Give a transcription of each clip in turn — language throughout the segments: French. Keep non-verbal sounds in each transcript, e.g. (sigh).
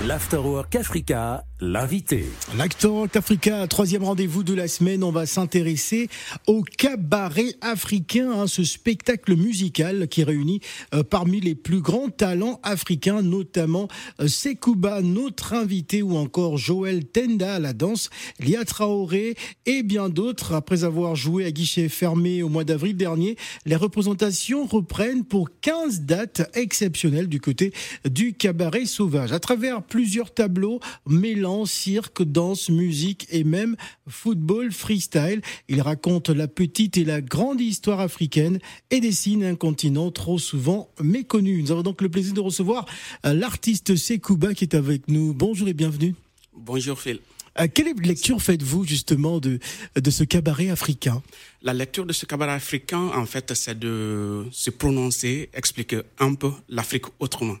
L'Afterwork Africa, l'invité. L'Afterwork Africa, troisième rendez-vous de la semaine, on va s'intéresser au cabaret africain, hein, ce spectacle musical qui réunit euh, parmi les plus grands talents africains, notamment euh, Sekouba, notre invité, ou encore Joël Tenda à la danse, Lia Traoré et bien d'autres. Après avoir joué à guichet fermé au mois d'avril dernier, les représentations reprennent pour 15 dates exceptionnelles du côté du cabaret sauvage. À travers plusieurs tableaux cirque, danse, musique et même football freestyle. Il raconte la petite et la grande histoire africaine et dessine un continent trop souvent méconnu. Nous avons donc le plaisir de recevoir euh, l'artiste Sekouba qui est avec nous. Bonjour et bienvenue. Bonjour Phil. Euh, quelle lecture faites-vous justement de, de ce cabaret africain? La lecture de ce cabaret africain, en fait, c'est de se prononcer, expliquer un peu l'Afrique autrement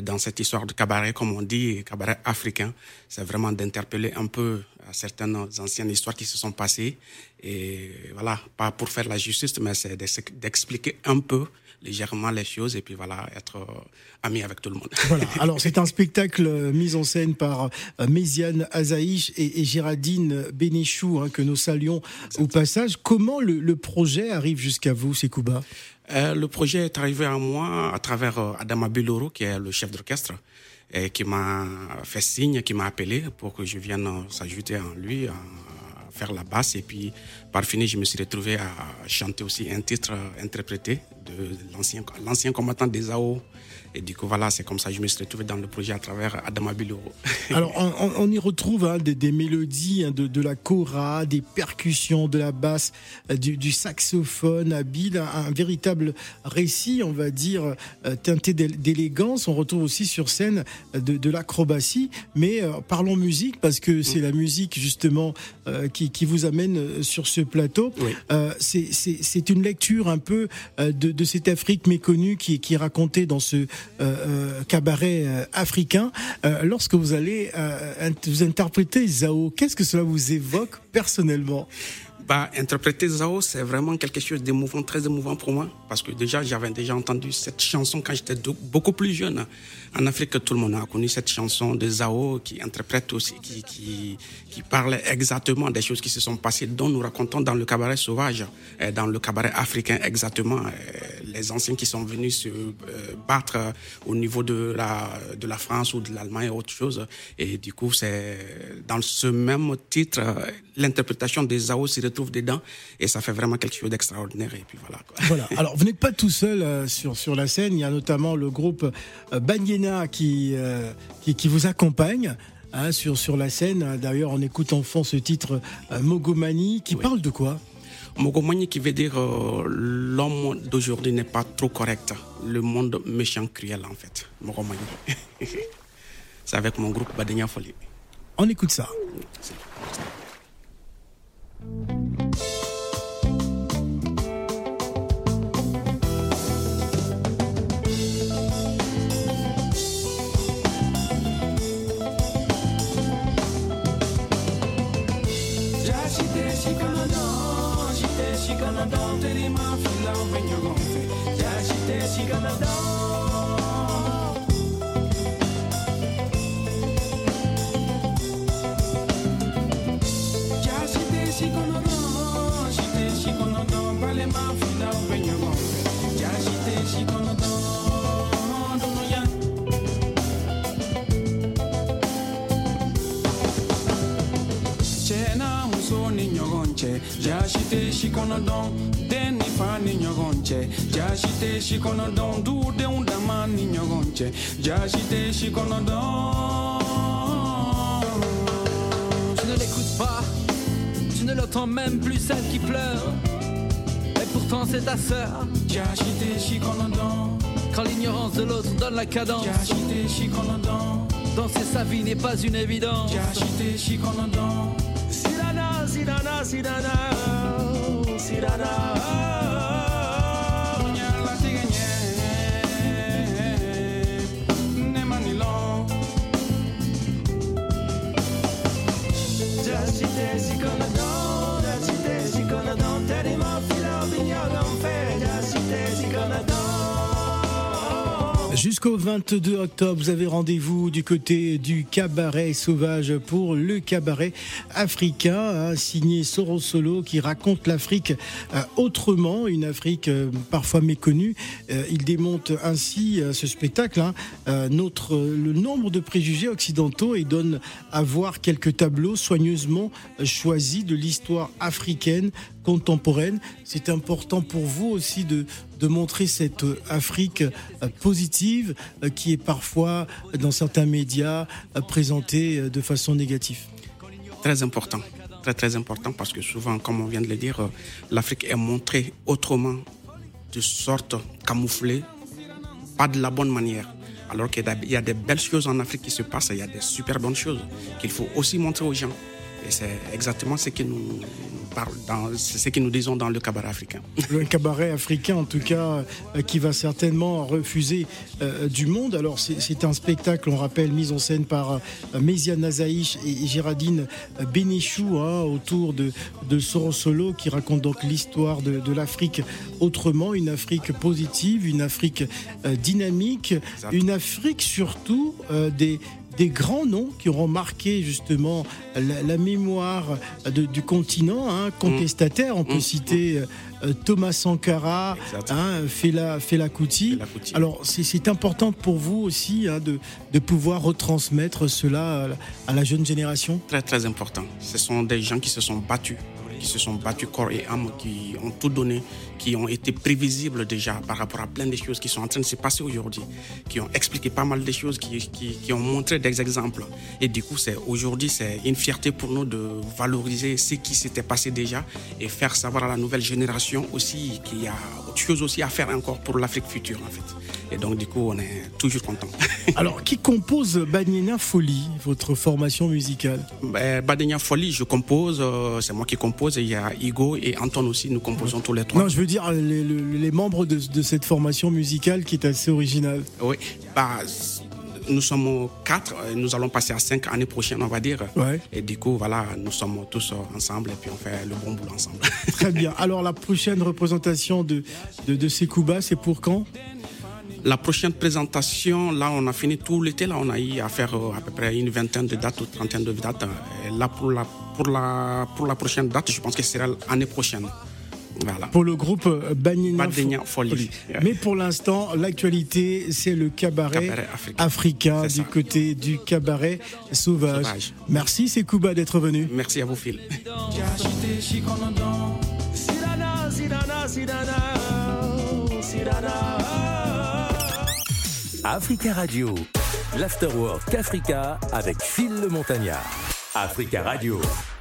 dans cette histoire de cabaret, comme on dit, cabaret africain, c'est vraiment d'interpeller un peu certaines anciennes histoires qui se sont passées. Et voilà, pas pour faire la justice, mais c'est d'expliquer un peu légèrement les choses et puis voilà, être euh, ami avec tout le monde. (laughs) Voilà, alors c'est un spectacle euh, mis en scène par euh, Méziane Azaïch et, Géraldine Bénichou hein, que nous saluons au passage. Comment le, projet arrive jusqu'à vous, Sekouba Le projet est arrivé à moi à travers Adama Biloro, qui est le chef d'orchestre, et qui m'a fait signe, qui m'a appelé pour que je vienne s'ajouter en lui, faire la basse. Et puis, par fini, je me suis retrouvé à chanter aussi un titre interprété de l'ancien combattant des AO et du coup, voilà, c'est comme ça que je me suis retrouvé dans le projet à travers Adama Biloro. (laughs) Alors, on, y retrouve hein, des, mélodies hein, de, la kora, des percussions, de la basse, euh, du, saxophone habile, un, un, véritable récit, on va dire, euh, teinté d'élégance. On retrouve aussi sur scène euh, de, l'acrobatie. Mais parlons musique, parce que c'est la musique, justement, qui, vous amène sur ce plateau. c'est une lecture un peu de, cette Afrique méconnue qui, qui est racontée dans ce euh, euh, cabaret euh, africain. lorsque vous allez vous interpréter Zao, qu'est-ce que cela vous évoque personnellement? Bah, interpréter Zao, c'est vraiment quelque chose d'émouvant, très émouvant pour moi, parce que déjà, j'avais déjà entendu cette chanson quand j'étais beaucoup plus jeune. En Afrique, tout le monde a connu cette chanson de Zao, qui interprète aussi, qui, qui, qui parle exactement des choses qui se sont passées, dont nous racontons dans le cabaret sauvage, dans le cabaret africain exactement, les anciens qui sont venus se euh, battre au niveau de la, de la France ou de l'Allemagne et autre chose. Et du coup, c'est dans ce même titre, l'interprétation des Zao se retrouve dedans et ça fait vraiment quelque chose d'extraordinaire. Et puis voilà. Voilà. (laughs) Alors, vous n'êtes pas tout seul euh, sur, sur la scène. Il y a notamment le groupe euh, Banyena qui, qui, vous accompagne. Hein, sur, sur la scène. D'ailleurs, on écoute en fond ce titre Mogomani qui parle de quoi? Mogomani qui veut dire euh, l'homme d'aujourd'hui n'est pas trop correct. Le monde méchant, cruel en fait. Mogomani. (laughs) C'est avec mon groupe Badenia Folie. On écoute ça. she gonna dump Teri maa fila when you gon' fit Yeah, she there, she gonna dump Yeah, she there, she gonna dump She there, she gonna dump Vale maa fila when you gon' fit Yeah, she there, she gonna dump Chena musoni jashite shikono don den ni fa ni ɲɔgɔn cɛ jashite shikono don dudenw dama ni ɲɔgɔn cɛ jashite shikono don. Tu ne l'écoutes pas tu ne l'entends même plus celle qui pleure. Et pourtant c'est ta sœur. Jashite shikono don. Quand l'ignorance de l'autre donne la cadence. Jashite shikono don. Danser sa vie n'est pas une évidence si da na si da na si da na. Jusqu'au 22 octobre, vous avez rendez-vous du côté du cabaret sauvage pour le cabaret africain, hein, signé Soro Solo, qui raconte l'Afrique euh, autrement, une Afrique euh, parfois méconnue. Euh, il démonte ainsi ce spectacle, hein, le nombre de préjugés occidentaux et donne à voir quelques tableaux soigneusement choisis de l'histoire africaine contemporaine. C'est important pour vous aussi de, de montrer cette Afrique euh, positive euh, qui est parfois dans certains médias euh, présentée de façon négative. Très important, très très important parce que souvent, comme on vient de le dire, l'Afrique est montrée autrement, de sorte camouflée, pas de la bonne manière. Alors qu'il y a des belles choses en Afrique qui se passent, il y a des super bonnes choses qu'il faut aussi montrer aux gens. Et c'est exactement ce nous que nous disons dans le cabaret africain. Le cabaret africain, en tout cas, euh, qui va certainement refuser euh, du monde. Alors, c'est un spectacle, on rappelle, mis en scène par euh, Méziane Nazaïch et Géraldine Bénichou, hein, autour de, de Solo, qui raconte donc l'histoire de, l'Afrique autrement, une Afrique positive, une Afrique dynamique, une Afrique surtout des des grands noms qui auront marqué justement la, mémoire du continent, hein, contestataire. On peut mm. citer euh, Thomas Sankara, hein, Fela, Fela Kuti. Alors c'est important pour vous aussi hein, de, de, pouvoir retransmettre cela à la jeune génération? Très très important. Ce sont des gens qui se sont battus qui se sont battus corps et âme, qui ont tout donné, qui ont été prévisibles déjà par rapport à plein de choses qui sont en train de se passer aujourd'hui, qui ont expliqué pas mal de choses, qui, qui, ont montré des exemples. Et du coup, c'est aujourd'hui, c'est une fierté pour nous de valoriser ce qui s'était passé déjà et faire savoir à la nouvelle génération aussi qu'il y a autre chose aussi à faire encore pour l'Afrique future, en fait. Et donc, du coup, on est toujours content. (laughs) Alors, qui compose Badenia Folie, votre formation musicale? Ben, Folie, je compose, euh, c'est moi qui compose, et il y a Igo et Anton aussi, nous composons tous les trois. Non, je veux dire les, membres de, cette formation musicale qui est assez originale. Oui, bah, nous sommes quatre, nous allons passer à cinq années prochaines, on va dire. Ouais. Et du coup, voilà, nous sommes tous ensemble et puis on fait le bon boulot ensemble. (laughs) Très bien. Alors, la prochaine représentation de, de, de Sekouba, c'est pour quand? La prochaine présentation, là, on a fini tout l'été. Là, on a eu à faire euh, à peu près une vingtaine de dates ou trentaine de dates. Et là, pour la, pour, la, pour la prochaine date, je pense que ce sera l'année prochaine. Voilà. Pour le groupe euh, Banina Folie. Mais pour l'instant, l'actualité, c'est le cabaret, africain du côté du cabaret sauvage. Merci, c'est Kuba d'être venu. Merci à vous, Phil. Africa Radio, l'Afterwork Africa avec Phil le Montagnard. Africa Radio.